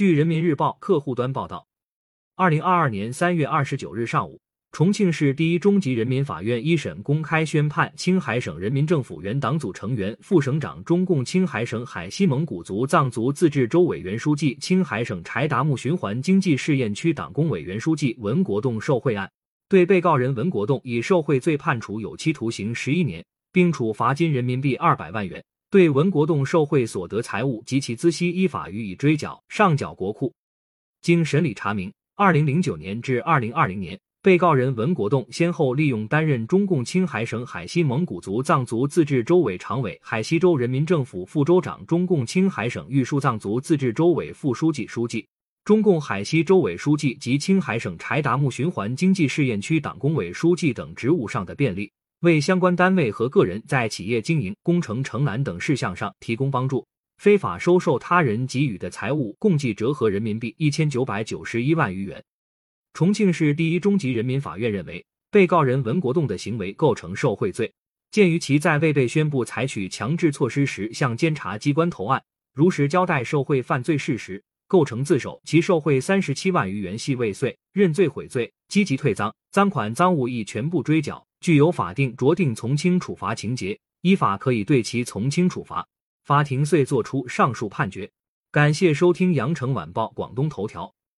据人民日报客户端报道，二零二二年三月二十九日上午，重庆市第一中级人民法院一审公开宣判青海省人民政府原党组成员、副省长、中共青海省海西蒙古族藏族自治州委员书记、青海省柴达木循环经济试验区党工委员书记文国栋受贿案，对被告人文国栋以受贿罪判处有期徒刑十一年，并处罚金人民币二百万元。对文国栋受贿所得财物及其孳息依法予以追缴，上缴国库。经审理查明，二零零九年至二零二零年，被告人文国栋先后利用担任中共青海省海西蒙古族藏族自治州委常委、海西州人民政府副州长、中共青海省玉树藏族自治州委副书记、书记、中共海西州委书记及青海省柴达木循环经济试验区党工委书记等职务上的便利。为相关单位和个人在企业经营、工程承揽等事项上提供帮助，非法收受他人给予的财物共计折合人民币一千九百九十一万余元。重庆市第一中级人民法院认为，被告人文国栋的行为构成受贿罪。鉴于其在未被宣布采取强制措施时向监察机关投案，如实交代受贿犯罪事实，构成自首，其受贿三十七万余元系未遂，认罪悔罪，积极退赃，赃款赃物已全部追缴。具有法定酌定从轻处罚情节，依法可以对其从轻处罚。法庭遂作出上述判决。感谢收听羊城晚报广东头条。